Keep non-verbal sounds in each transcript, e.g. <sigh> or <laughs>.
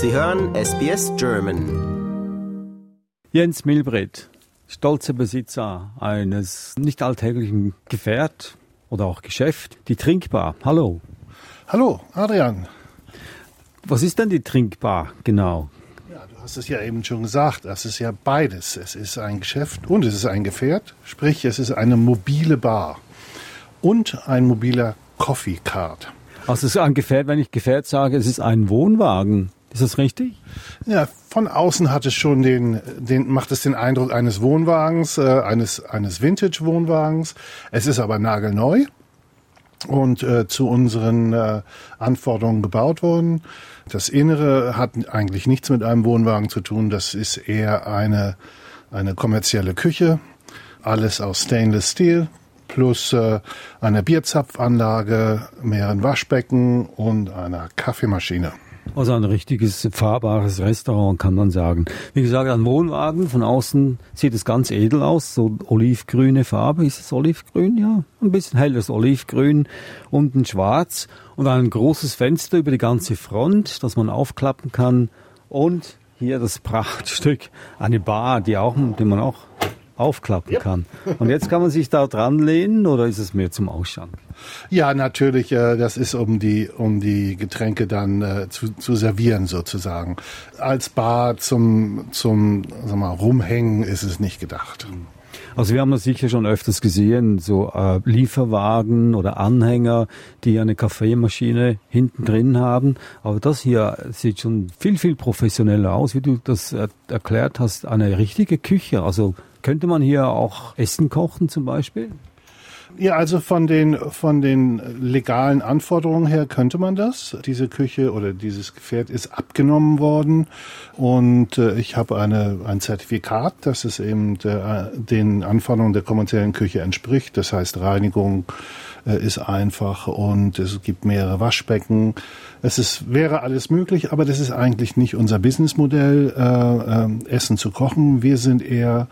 Sie hören SBS German. Jens Milbret, stolzer Besitzer eines nicht alltäglichen Gefährt oder auch Geschäft, die Trinkbar. Hallo. Hallo, Adrian. Was ist denn die Trinkbar genau? Ja, du hast es ja eben schon gesagt, das ist ja beides. Es ist ein Geschäft und es ist ein Gefährt, sprich es ist eine mobile Bar und ein mobiler Coffee Card. Also es ist ein Gefährt, wenn ich Gefährt sage, es ist ein Wohnwagen. Ist das richtig? Ja, von außen hat es schon den, den macht es den Eindruck eines Wohnwagens, äh, eines eines Vintage-Wohnwagens. Es ist aber nagelneu und äh, zu unseren äh, Anforderungen gebaut worden. Das Innere hat eigentlich nichts mit einem Wohnwagen zu tun. Das ist eher eine eine kommerzielle Küche. Alles aus Stainless Steel plus äh, einer Bierzapfanlage, mehreren Waschbecken und einer Kaffeemaschine. Also ein richtiges fahrbares Restaurant kann man sagen. Wie gesagt, ein Wohnwagen. Von außen sieht es ganz edel aus. So olivgrüne Farbe. Ist es olivgrün? Ja. Ein bisschen helles Olivgrün. Unten schwarz. Und ein großes Fenster über die ganze Front, das man aufklappen kann. Und hier das Prachtstück. Eine Bar, die auch, die man auch aufklappen ja. kann. Und jetzt kann man sich da dran lehnen oder ist es mehr zum Ausschank? Ja, natürlich. Äh, das ist um die um die Getränke dann äh, zu, zu servieren sozusagen. Als Bar zum zum sag mal rumhängen ist es nicht gedacht. Also wir haben das sicher schon öfters gesehen, so äh, Lieferwagen oder Anhänger, die eine Kaffeemaschine hinten drin haben. Aber das hier sieht schon viel, viel professioneller aus, wie du das äh, erklärt hast. Eine richtige Küche, also könnte man hier auch Essen kochen zum Beispiel? Ja, also von den, von den legalen Anforderungen her könnte man das. Diese Küche oder dieses Gefährt ist abgenommen worden und äh, ich habe eine, ein Zertifikat, dass es eben der, den Anforderungen der kommerziellen Küche entspricht. Das heißt, Reinigung äh, ist einfach und es gibt mehrere Waschbecken. Es ist, wäre alles möglich, aber das ist eigentlich nicht unser Businessmodell, äh, äh, Essen zu kochen. Wir sind eher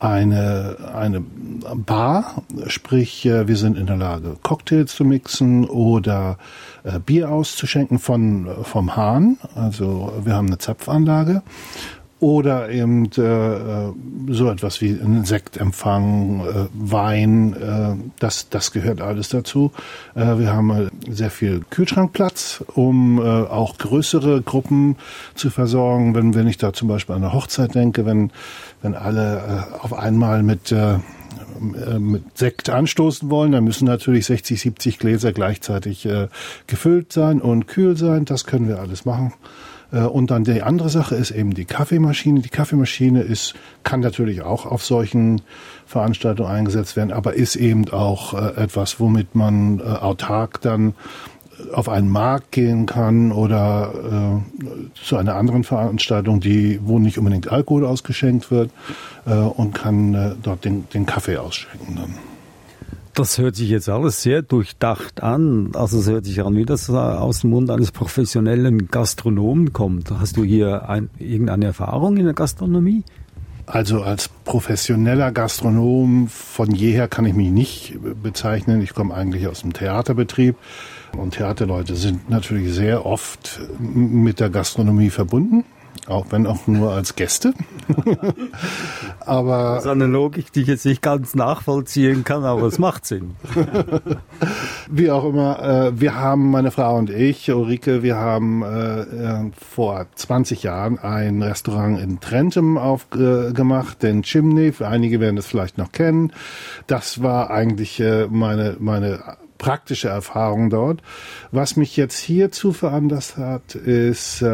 eine, eine Bar, sprich äh, wir sind in der Lage, Cocktails zu mixen oder äh, Bier auszuschenken von, vom Hahn. Also wir haben eine Zapfanlage oder eben äh, äh, so etwas wie ein Sektempfang, äh, Wein, äh, das, das gehört alles dazu. Äh, wir haben äh, sehr viel Kühlschrankplatz, um äh, auch größere Gruppen zu versorgen. Wenn, wenn ich da zum Beispiel an eine Hochzeit denke, wenn, wenn alle äh, auf einmal mit äh, äh mit Sekt anstoßen wollen, dann müssen natürlich 60, 70 Gläser gleichzeitig äh, gefüllt sein und kühl sein. Das können wir alles machen. Äh, und dann die andere Sache ist eben die Kaffeemaschine. Die Kaffeemaschine ist, kann natürlich auch auf solchen Veranstaltungen eingesetzt werden, aber ist eben auch äh, etwas, womit man äh, autark dann auf einen Markt gehen kann oder zu einer anderen Veranstaltung, die, wo nicht unbedingt Alkohol ausgeschenkt wird und kann dort den, den Kaffee ausschenken dann. Das hört sich jetzt alles sehr durchdacht an. Also es hört sich an, wie das aus dem Mund eines professionellen Gastronomen kommt. Hast du hier ein, irgendeine Erfahrung in der Gastronomie? Also als professioneller Gastronom von jeher kann ich mich nicht bezeichnen. Ich komme eigentlich aus dem Theaterbetrieb und Theaterleute sind natürlich sehr oft mit der Gastronomie verbunden auch wenn auch nur als Gäste. <laughs> aber das ist eine Logik, die ich jetzt nicht ganz nachvollziehen kann, aber es macht Sinn. <laughs> Wie auch immer, äh, wir haben, meine Frau und ich, Ulrike, wir haben äh, äh, vor 20 Jahren ein Restaurant in Trentum aufgemacht, den Chimney. Für einige werden das vielleicht noch kennen. Das war eigentlich meine, meine praktische Erfahrung dort. Was mich jetzt hierzu veranlasst hat, ist,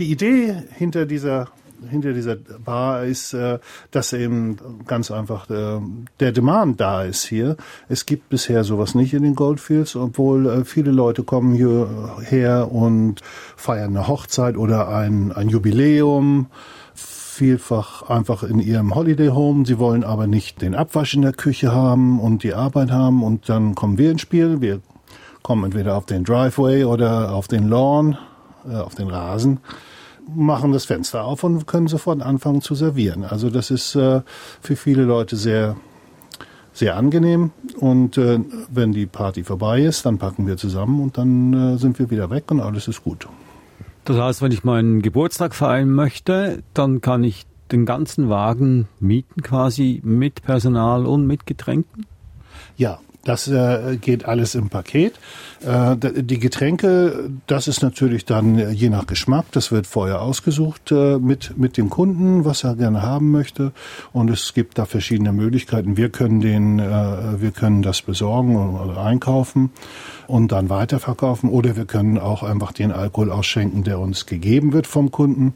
die Idee hinter dieser hinter dieser Bar ist, äh, dass eben ganz einfach der, der Demand da ist hier. Es gibt bisher sowas nicht in den Goldfields, obwohl äh, viele Leute kommen hierher und feiern eine Hochzeit oder ein, ein Jubiläum vielfach einfach in ihrem Holiday Home. Sie wollen aber nicht den Abwasch in der Küche haben und die Arbeit haben und dann kommen wir ins Spiel. Wir kommen entweder auf den Driveway oder auf den Lawn, äh, auf den Rasen machen das Fenster auf und können sofort anfangen zu servieren. Also das ist äh, für viele Leute sehr sehr angenehm und äh, wenn die Party vorbei ist, dann packen wir zusammen und dann äh, sind wir wieder weg und alles ist gut. Das heißt, wenn ich meinen Geburtstag feiern möchte, dann kann ich den ganzen Wagen mieten quasi mit Personal und mit Getränken? Ja, das äh, geht alles im Paket. Äh, die Getränke, das ist natürlich dann je nach Geschmack. Das wird vorher ausgesucht äh, mit mit dem Kunden, was er gerne haben möchte. Und es gibt da verschiedene Möglichkeiten. Wir können den, äh, wir können das besorgen oder einkaufen und dann weiterverkaufen. Oder wir können auch einfach den Alkohol ausschenken, der uns gegeben wird vom Kunden.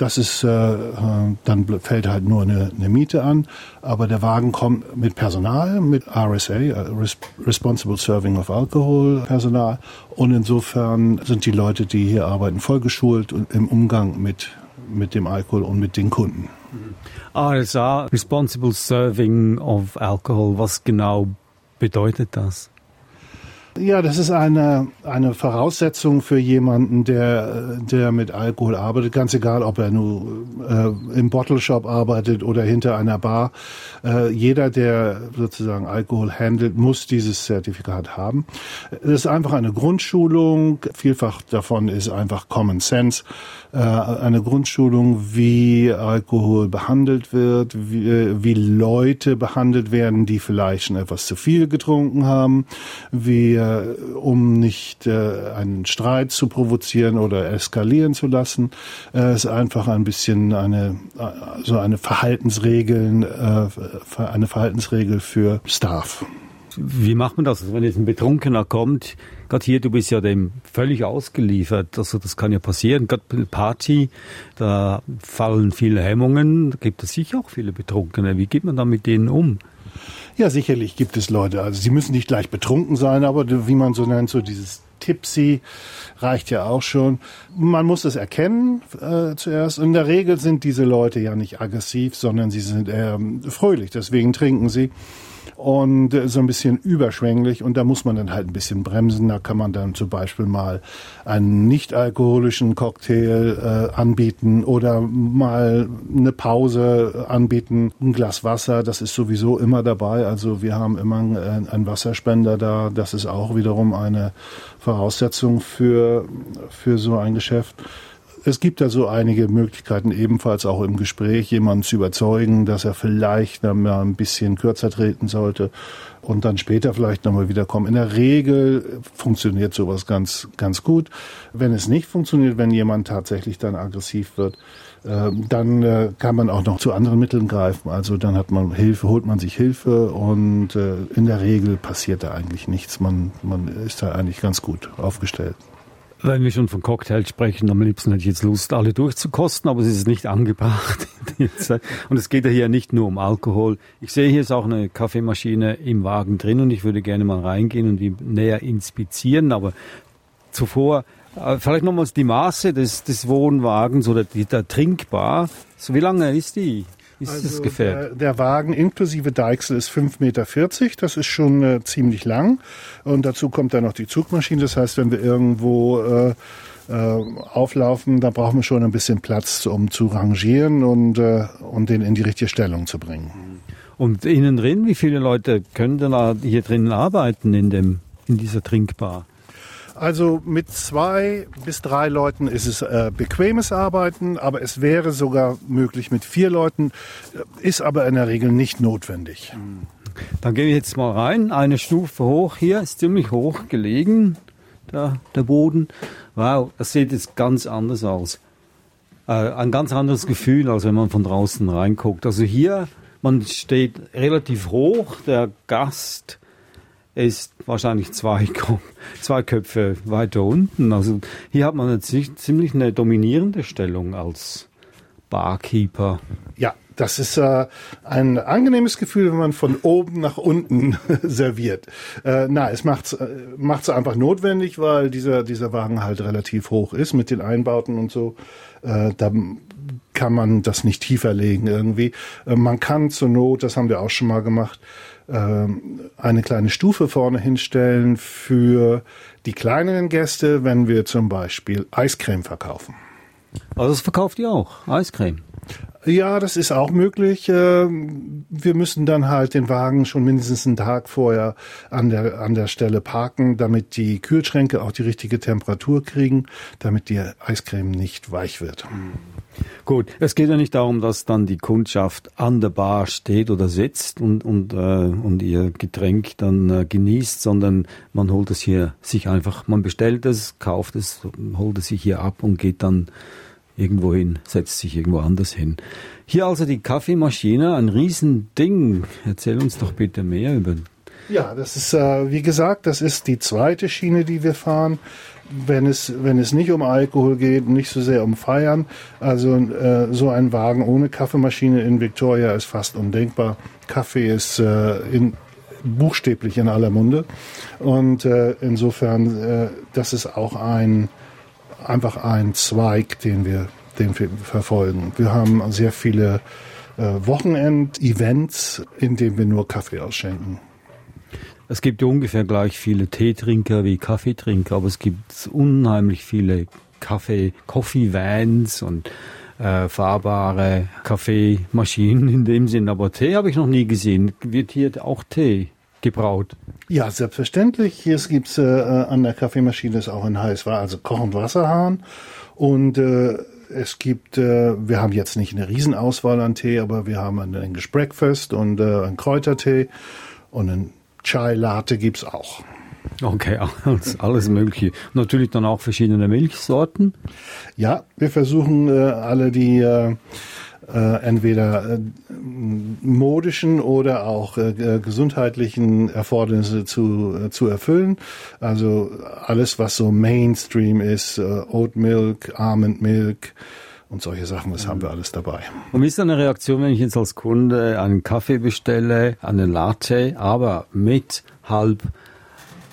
Das ist, äh, äh dann fällt halt nur eine, eine Miete an, aber der Wagen kommt mit Personal, mit RSA, äh, Responsible Serving of Alcohol Personal. Und insofern sind die Leute, die hier arbeiten, vollgeschult im Umgang mit, mit dem Alkohol und mit den Kunden. RSA, Responsible Serving of Alcohol, was genau bedeutet das? Ja, das ist eine, eine Voraussetzung für jemanden, der, der mit Alkohol arbeitet, ganz egal, ob er nur äh, im Bottle Shop arbeitet oder hinter einer Bar. Äh, jeder, der sozusagen Alkohol handelt, muss dieses Zertifikat haben. Es ist einfach eine Grundschulung. Vielfach davon ist einfach Common Sense. Äh, eine Grundschulung, wie Alkohol behandelt wird, wie, äh, wie Leute behandelt werden, die vielleicht schon etwas zu viel getrunken haben, wie äh, um nicht äh, einen Streit zu provozieren oder eskalieren zu lassen, äh, ist einfach ein bisschen eine äh, so eine Verhaltensregeln, äh, eine Verhaltensregel für Staff. Wie macht man das? Also wenn jetzt ein Betrunkener kommt, gerade hier, du bist ja dem völlig ausgeliefert, also das kann ja passieren, gerade bei Party, da fallen viele Hemmungen, da gibt es sicher auch viele Betrunkene. Wie geht man da mit denen um? Ja, sicherlich gibt es Leute. Also sie müssen nicht gleich betrunken sein, aber wie man so nennt, so dieses Tipsy reicht ja auch schon. Man muss es erkennen äh, zuerst. In der Regel sind diese Leute ja nicht aggressiv, sondern sie sind eher fröhlich. Deswegen trinken sie und äh, so ein bisschen überschwänglich und da muss man dann halt ein bisschen bremsen. Da kann man dann zum Beispiel mal einen nicht alkoholischen Cocktail äh, anbieten oder mal eine Pause anbieten, ein Glas Wasser, das ist sowieso immer dabei. Also wir haben immer einen, einen Wasserspender da, das ist auch wiederum eine Voraussetzung für, für so ein Geschäft es gibt da so einige Möglichkeiten, ebenfalls auch im Gespräch jemanden zu überzeugen, dass er vielleicht mal ein bisschen kürzer treten sollte und dann später vielleicht nochmal wiederkommen. In der Regel funktioniert sowas ganz, ganz gut. Wenn es nicht funktioniert, wenn jemand tatsächlich dann aggressiv wird, äh, dann äh, kann man auch noch zu anderen Mitteln greifen. Also dann hat man Hilfe, holt man sich Hilfe und äh, in der Regel passiert da eigentlich nichts. Man, man ist da eigentlich ganz gut aufgestellt. Wenn wir schon von Cocktails sprechen, am liebsten hätte ich jetzt Lust, alle durchzukosten, aber es ist nicht angebracht. und es geht ja hier nicht nur um Alkohol. Ich sehe, hier ist auch eine Kaffeemaschine im Wagen drin und ich würde gerne mal reingehen und die näher inspizieren, aber zuvor äh, vielleicht nochmals die Maße des, des Wohnwagens oder die, der Trinkbar. So, wie lange ist die? Ist also das Gefährt? Der, der, Wagen inklusive Deichsel ist 5,40 Meter. Das ist schon äh, ziemlich lang. Und dazu kommt dann noch die Zugmaschine. Das heißt, wenn wir irgendwo äh, äh, auflaufen, da brauchen wir schon ein bisschen Platz, um zu rangieren und, äh, und den in die richtige Stellung zu bringen. Und innen drin, wie viele Leute können denn hier drinnen arbeiten in, dem, in dieser Trinkbar? Also mit zwei bis drei Leuten ist es äh, bequemes Arbeiten, aber es wäre sogar möglich mit vier Leuten, äh, ist aber in der Regel nicht notwendig. Dann gehen wir jetzt mal rein, eine Stufe hoch. Hier ist ziemlich hoch gelegen, der, der Boden. Wow, das sieht jetzt ganz anders aus. Äh, ein ganz anderes Gefühl, als wenn man von draußen reinguckt. Also hier, man steht relativ hoch, der Gast ist wahrscheinlich zwei, zwei Köpfe weiter unten. Also hier hat man eine ziemlich eine dominierende Stellung als Barkeeper. Ja, das ist äh, ein angenehmes Gefühl, wenn man von oben nach unten <laughs> serviert. Äh, na, es macht äh, macht's einfach notwendig, weil dieser dieser Wagen halt relativ hoch ist mit den Einbauten und so. Äh, da kann man das nicht tiefer legen irgendwie. Äh, man kann zur Not, das haben wir auch schon mal gemacht, ähm, eine kleine Stufe vorne hinstellen für die kleineren Gäste, wenn wir zum Beispiel Eiscreme verkaufen. Also das verkauft ihr auch, Eiscreme? Ja, das ist auch möglich. Äh, wir müssen dann halt den Wagen schon mindestens einen Tag vorher an der, an der Stelle parken, damit die Kühlschränke auch die richtige Temperatur kriegen, damit die Eiscreme nicht weich wird. Gut, es geht ja nicht darum, dass dann die Kundschaft an der Bar steht oder sitzt und, und, äh, und ihr Getränk dann äh, genießt, sondern man holt es hier sich einfach, man bestellt es, kauft es, holt es sich hier ab und geht dann irgendwo hin, setzt sich irgendwo anders hin. Hier also die Kaffeemaschine, ein Riesending. Erzähl uns doch bitte mehr über. Ja, das ist, äh, wie gesagt, das ist die zweite Schiene, die wir fahren. Wenn es, wenn es nicht um Alkohol geht, nicht so sehr um Feiern. Also äh, so ein Wagen ohne Kaffeemaschine in Victoria ist fast undenkbar. Kaffee ist äh, in, buchstäblich in aller Munde. Und äh, insofern, äh, das ist auch ein einfach ein Zweig, den wir, den wir verfolgen. Wir haben sehr viele äh, Wochenend-Events, in denen wir nur Kaffee ausschenken. Es gibt ungefähr gleich viele Teetrinker wie Kaffeetrinker, aber es gibt unheimlich viele Kaffee, Coffee-Vans und äh, fahrbare Kaffeemaschinen in dem Sinn. Aber Tee habe ich noch nie gesehen. Wird hier auch Tee gebraut? Ja, selbstverständlich. Hier gibt's äh, an der Kaffeemaschine ist auch ein heiß also kochend Wasserhahn und äh, es gibt, äh, wir haben jetzt nicht eine Riesenauswahl an Tee, aber wir haben ein English Breakfast und äh, einen Kräutertee und ein Chai Latte gibt's auch. Okay, <laughs> alles, alles Mögliche. Natürlich dann auch verschiedene Milchsorten. Ja, wir versuchen äh, alle die äh, äh, entweder äh, modischen oder auch äh, gesundheitlichen Erfordernisse zu, äh, zu erfüllen. Also alles, was so Mainstream ist, äh, Oat Milk, Almond Milk, und solche Sachen, das haben wir alles dabei. Und wie ist deine Reaktion, wenn ich jetzt als Kunde einen Kaffee bestelle, einen Latte, aber mit halb,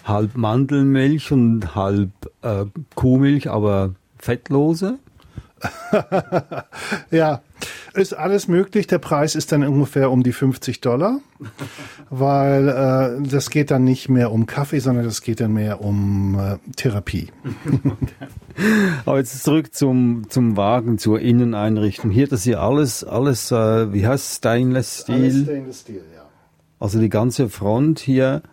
halb Mandelmilch und halb äh, Kuhmilch, aber fettlose? <laughs> ja, ist alles möglich. Der Preis ist dann ungefähr um die 50 Dollar, weil äh, das geht dann nicht mehr um Kaffee, sondern das geht dann mehr um äh, Therapie. <laughs> Aber jetzt zurück zum, zum Wagen, zur Inneneinrichtung. Hier, das hier alles, alles, äh, wie heißt es, Stainless Steel? Alles Stainless Steel, ja. Also die ganze Front hier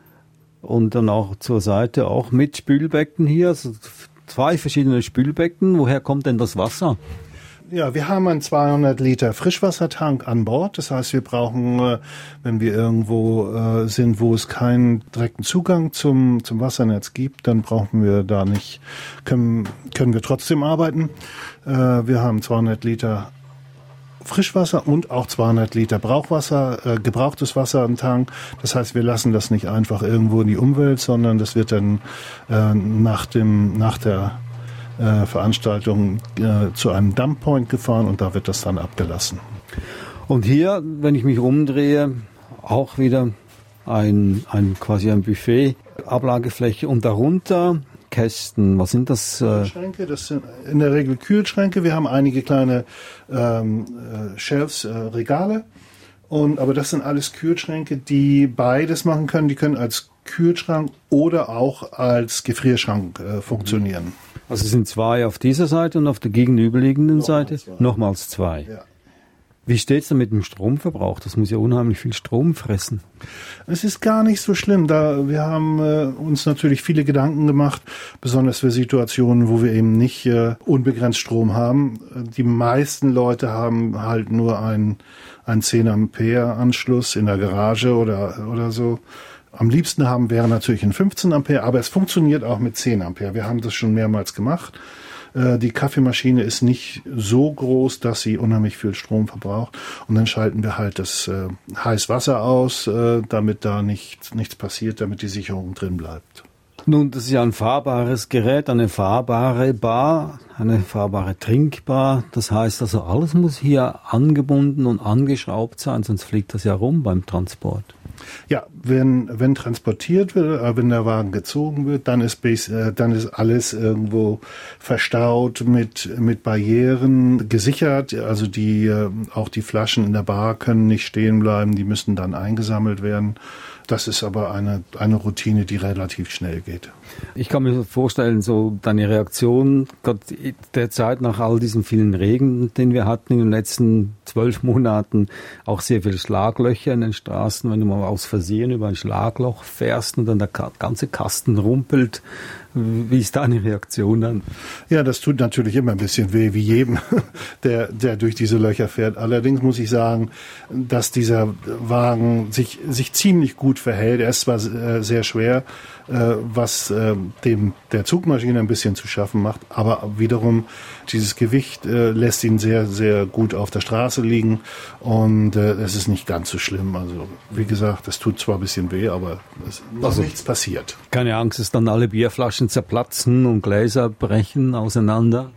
und dann auch zur Seite auch mit Spülbecken hier, also zwei verschiedene Spülbecken. Woher kommt denn das Wasser? Ja, wir haben einen 200 Liter Frischwassertank an Bord. Das heißt, wir brauchen, äh, wenn wir irgendwo äh, sind, wo es keinen direkten Zugang zum, zum Wassernetz gibt, dann brauchen wir da nicht, können, können wir trotzdem arbeiten. Äh, wir haben 200 Liter Frischwasser und auch 200 Liter Brauchwasser, äh, gebrauchtes Wasser im Tank. Das heißt, wir lassen das nicht einfach irgendwo in die Umwelt, sondern das wird dann äh, nach dem nach der äh, Veranstaltung äh, zu einem Dumppoint gefahren und da wird das dann abgelassen. Und hier, wenn ich mich umdrehe, auch wieder ein, ein quasi ein Buffet, Ablagefläche und darunter Kästen. Was sind das? Äh? Kühlschränke, das sind in der Regel Kühlschränke. Wir haben einige kleine ähm, äh, Shelves, äh, Regale. Und, aber das sind alles Kühlschränke, die beides machen können. Die können als Kühlschrank oder auch als Gefrierschrank äh, funktionieren. Also es sind zwei auf dieser Seite und auf der gegenüberliegenden Nochmal Seite zwei. nochmals zwei. Ja. Wie steht's da mit dem Stromverbrauch? Das muss ja unheimlich viel Strom fressen. Es ist gar nicht so schlimm. Da wir haben äh, uns natürlich viele Gedanken gemacht, besonders für Situationen, wo wir eben nicht äh, unbegrenzt Strom haben. Die meisten Leute haben halt nur ein ein 10 Ampere Anschluss in der Garage oder oder so. Am liebsten haben wäre natürlich ein 15 Ampere, aber es funktioniert auch mit 10 Ampere. Wir haben das schon mehrmals gemacht. Äh, die Kaffeemaschine ist nicht so groß, dass sie unheimlich viel Strom verbraucht. Und dann schalten wir halt das äh, Heißwasser aus, äh, damit da nicht, nichts passiert, damit die Sicherung drin bleibt. Nun, das ist ja ein fahrbares Gerät, eine fahrbare Bar, eine fahrbare Trinkbar. Das heißt also, alles muss hier angebunden und angeschraubt sein, sonst fliegt das ja rum beim Transport. Ja, wenn, wenn transportiert wird, äh, wenn der Wagen gezogen wird, dann ist, äh, dann ist alles irgendwo verstaut mit, mit Barrieren gesichert. Also die, äh, auch die Flaschen in der Bar können nicht stehen bleiben, die müssen dann eingesammelt werden. Das ist aber eine, eine Routine, die relativ schnell geht. Ich kann mir vorstellen, so deine Reaktion der Zeit nach all diesen vielen Regen, den wir hatten in den letzten zwölf Monaten, auch sehr viele Schlaglöcher in den Straßen, wenn du mal aus Versehen über ein Schlagloch fährst und dann der ganze Kasten rumpelt. Wie ist deine Reaktion dann? Ja, das tut natürlich immer ein bisschen weh, wie jedem, <laughs> der, der durch diese Löcher fährt. Allerdings muss ich sagen, dass dieser Wagen sich, sich ziemlich gut verhält. Er ist zwar äh, sehr schwer, äh, was äh, dem der Zugmaschine ein bisschen zu schaffen macht. Aber wiederum dieses Gewicht lässt ihn sehr, sehr gut auf der Straße liegen und es ist nicht ganz so schlimm. Also wie gesagt, es tut zwar ein bisschen weh, aber es ist also, nichts passiert. Keine Angst, dass dann alle Bierflaschen zerplatzen und Gläser brechen auseinander?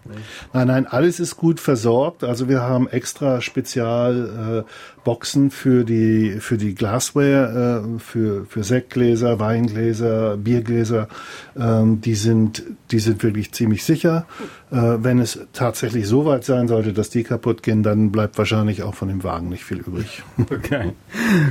Nein, nein, alles ist gut versorgt. Also wir haben extra Spezial äh, Boxen für die für die Glassware, äh, für für Sektgläser, Weingläser, Biergläser. Ähm, die sind die sind wirklich ziemlich sicher. Äh, wenn es tatsächlich so weit sein sollte, dass die kaputt gehen, dann bleibt wahrscheinlich auch von dem Wagen nicht viel übrig. <laughs> Okay,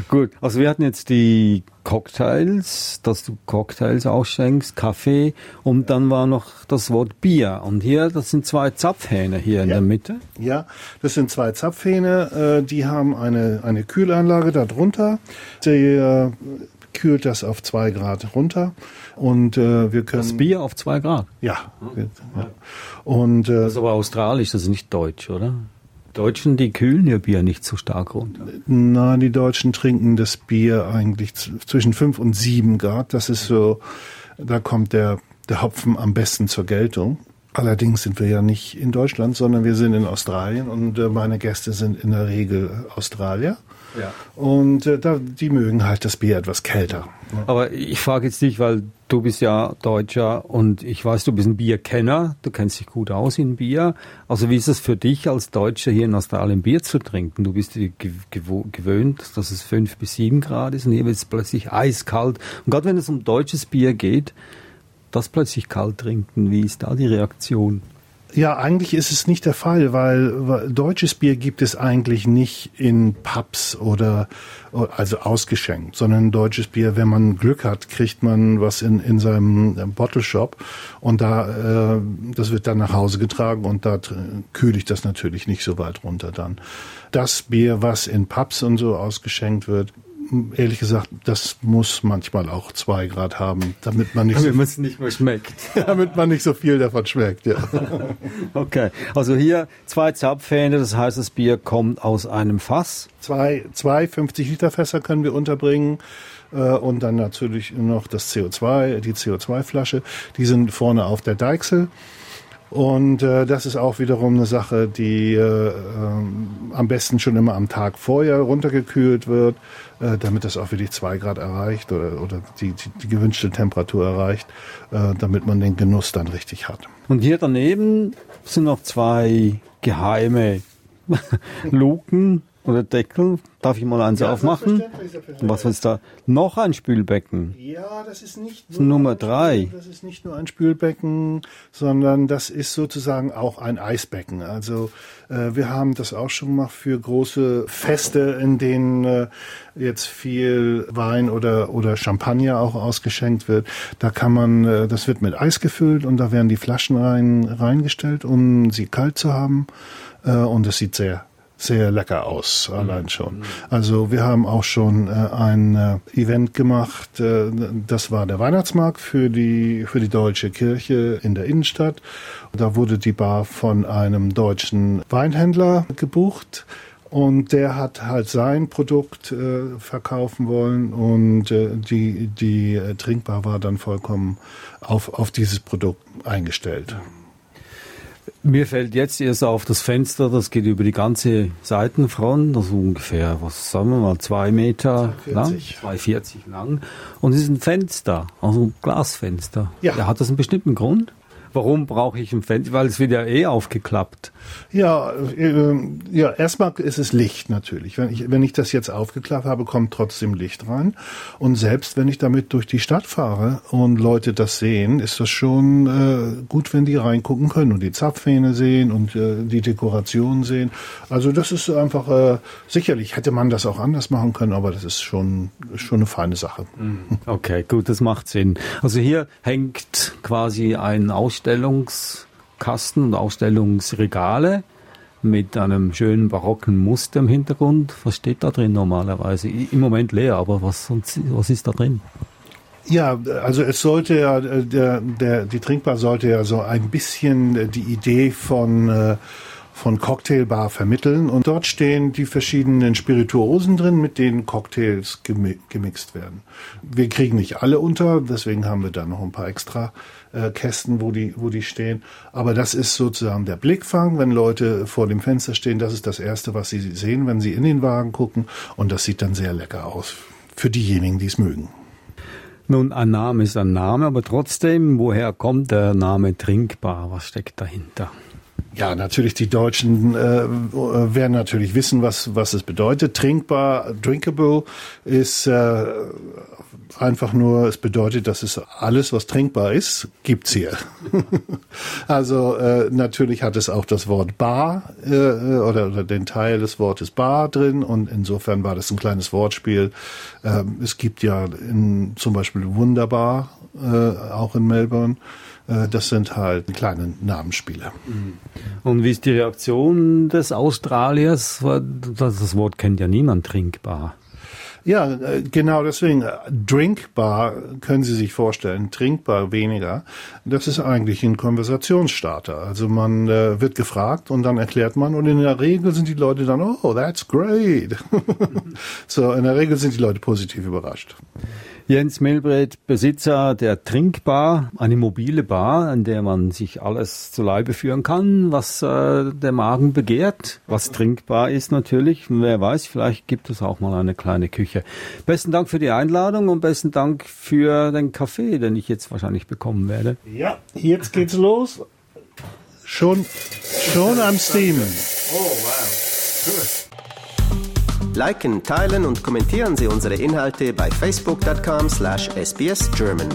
gut. Also wir hatten jetzt die Cocktails, dass du Cocktails ausschenkst, Kaffee und dann war noch das Wort Bier. Und hier, das sind zwei Zapfhähne hier in ja. der Mitte. Ja, das sind zwei Zapfhähne, äh, die haben eine, eine Kühlanlage darunter. Äh, kühlt das auf zwei Grad runter und äh, wir können das Bier auf zwei Grad. Ja. ja. Und äh, das ist aber australisch, das ist nicht deutsch, oder? Deutschen, die kühlen ihr Bier nicht so stark runter. Nein, die Deutschen trinken das Bier eigentlich zwischen fünf und sieben Grad. Das ist so, da kommt der, der Hopfen am besten zur Geltung. Allerdings sind wir ja nicht in Deutschland, sondern wir sind in Australien und äh, meine Gäste sind in der Regel Australier. Ja. Und äh, da, die mögen halt das Bier etwas kälter. Aber ich frage jetzt dich, weil du bist ja Deutscher und ich weiß, du bist ein Bierkenner, du kennst dich gut aus in Bier. Also wie ist es für dich als Deutscher hier in Australien Bier zu trinken? Du bist gewöhnt, dass es fünf bis sieben Grad ist und hier wird es plötzlich eiskalt. Und gerade wenn es um deutsches Bier geht, das plötzlich kalt trinken, wie ist da die Reaktion? Ja, eigentlich ist es nicht der Fall, weil, weil deutsches Bier gibt es eigentlich nicht in Pubs oder also ausgeschenkt, sondern deutsches Bier, wenn man Glück hat, kriegt man was in, in seinem äh, Bottle Shop und da äh, das wird dann nach Hause getragen und da kühle ich das natürlich nicht so weit runter dann. Das Bier, was in Pubs und so ausgeschenkt wird, ehrlich gesagt, das muss manchmal auch zwei Grad haben, damit man nicht, damit so, nicht mehr schmeckt. <laughs> damit man nicht so viel davon schmeckt, ja. <laughs> Okay, also hier zwei Zapfhähne, das heißt, das Bier kommt aus einem Fass. Zwei, zwei 50 Liter Fässer können wir unterbringen äh, und dann natürlich noch das CO2, die CO2-Flasche. Die sind vorne auf der Deichsel. Und äh, das ist auch wiederum eine Sache, die äh, äh, am besten schon immer am Tag vorher runtergekühlt wird, äh, damit das auch wirklich zwei Grad erreicht oder, oder die, die, die gewünschte Temperatur erreicht, äh, damit man den Genuss dann richtig hat. Und hier daneben sind noch zwei geheime <laughs> Luken oder Deckel. Darf ich mal eins ja, aufmachen? Was ist da? Noch ein Spülbecken. Ja, das ist nicht nur Nummer drei. Das ist nicht nur ein Spülbecken, sondern das ist sozusagen auch ein Eisbecken. Also äh, wir haben das auch schon gemacht für große Feste, in denen äh, jetzt viel Wein oder oder Champagner auch ausgeschenkt wird. Da kann man, äh, das wird mit Eis gefüllt und da werden die Flaschen rein reingestellt, um sie kalt zu haben. Äh, und es sieht sehr sehr lecker aus, allein schon. Also wir haben auch schon äh, ein äh, Event gemacht, äh, das war der Weihnachtsmarkt für die, für die deutsche Kirche in der Innenstadt. Da wurde die Bar von einem deutschen Weinhändler gebucht. Und der hat halt sein Produkt äh, verkaufen wollen und äh, die, die äh, Trinkbar war dann vollkommen auf, auf dieses Produkt eingestellt. Mir fällt jetzt erst auf das Fenster, das geht über die ganze Seitenfront, also ungefähr, was sagen wir mal, zwei Meter 240. lang, 240 lang. Und es ist ein Fenster, also ein Glasfenster. Ja. ja. Hat das einen bestimmten Grund? Warum brauche ich ein Fenster? Weil es wird ja eh aufgeklappt. Ja, äh, ja, erstmal ist es Licht natürlich. Wenn ich, wenn ich das jetzt aufgeklappt habe, kommt trotzdem Licht rein. Und selbst wenn ich damit durch die Stadt fahre und Leute das sehen, ist das schon äh, gut, wenn die reingucken können und die Zapfhähne sehen und äh, die Dekoration sehen. Also das ist einfach, äh, sicherlich hätte man das auch anders machen können, aber das ist schon, schon eine feine Sache. Okay, gut, das macht Sinn. Also hier hängt quasi ein Ausstellungskasten und Ausstellungsregale mit einem schönen barocken Muster im Hintergrund. Was steht da drin normalerweise? Im Moment leer, aber was, was ist da drin? Ja, also es sollte ja, der, der, die Trinkbar sollte ja so ein bisschen die Idee von äh, von Cocktailbar vermitteln und dort stehen die verschiedenen Spirituosen drin, mit denen Cocktails gemi gemixt werden. Wir kriegen nicht alle unter, deswegen haben wir da noch ein paar extra äh, Kästen, wo die, wo die stehen. Aber das ist sozusagen der Blickfang, wenn Leute vor dem Fenster stehen. Das ist das Erste, was sie sehen, wenn sie in den Wagen gucken. Und das sieht dann sehr lecker aus. Für diejenigen, die es mögen. Nun, ein Name ist ein Name, aber trotzdem, woher kommt der Name Trinkbar? Was steckt dahinter? Ja, natürlich die Deutschen äh, werden natürlich wissen, was was es bedeutet. Trinkbar, drinkable ist äh, einfach nur, es bedeutet, dass es alles, was trinkbar ist, gibt's hier. <laughs> also äh, natürlich hat es auch das Wort Bar äh, oder, oder den Teil des Wortes Bar drin und insofern war das ein kleines Wortspiel. Ähm, es gibt ja in, zum Beispiel Wunderbar äh, auch in Melbourne. Äh, das sind halt kleine Namensspiele. Und wie ist die Reaktion des Australiers? Das Wort kennt ja niemand trinkbar. Ja, äh, genau deswegen. Drinkbar können Sie sich vorstellen, trinkbar weniger. Das ist eigentlich ein Konversationsstarter. Also man äh, wird gefragt und dann erklärt man und in der Regel sind die Leute dann, oh, that's great. <laughs> so, in der Regel sind die Leute positiv überrascht. Jens Milbret, Besitzer der Trinkbar, eine mobile Bar, an der man sich alles zu Leibe führen kann, was äh, der Magen begehrt, was trinkbar ist natürlich. Wer weiß, vielleicht gibt es auch mal eine kleine Küche. Besten Dank für die Einladung und besten Dank für den Kaffee, den ich jetzt wahrscheinlich bekommen werde. Ja, jetzt geht's los. Schon, schon am Steamen. Oh, wow. Good. Liken, teilen und kommentieren Sie unsere Inhalte bei facebook.com/sbsgerman.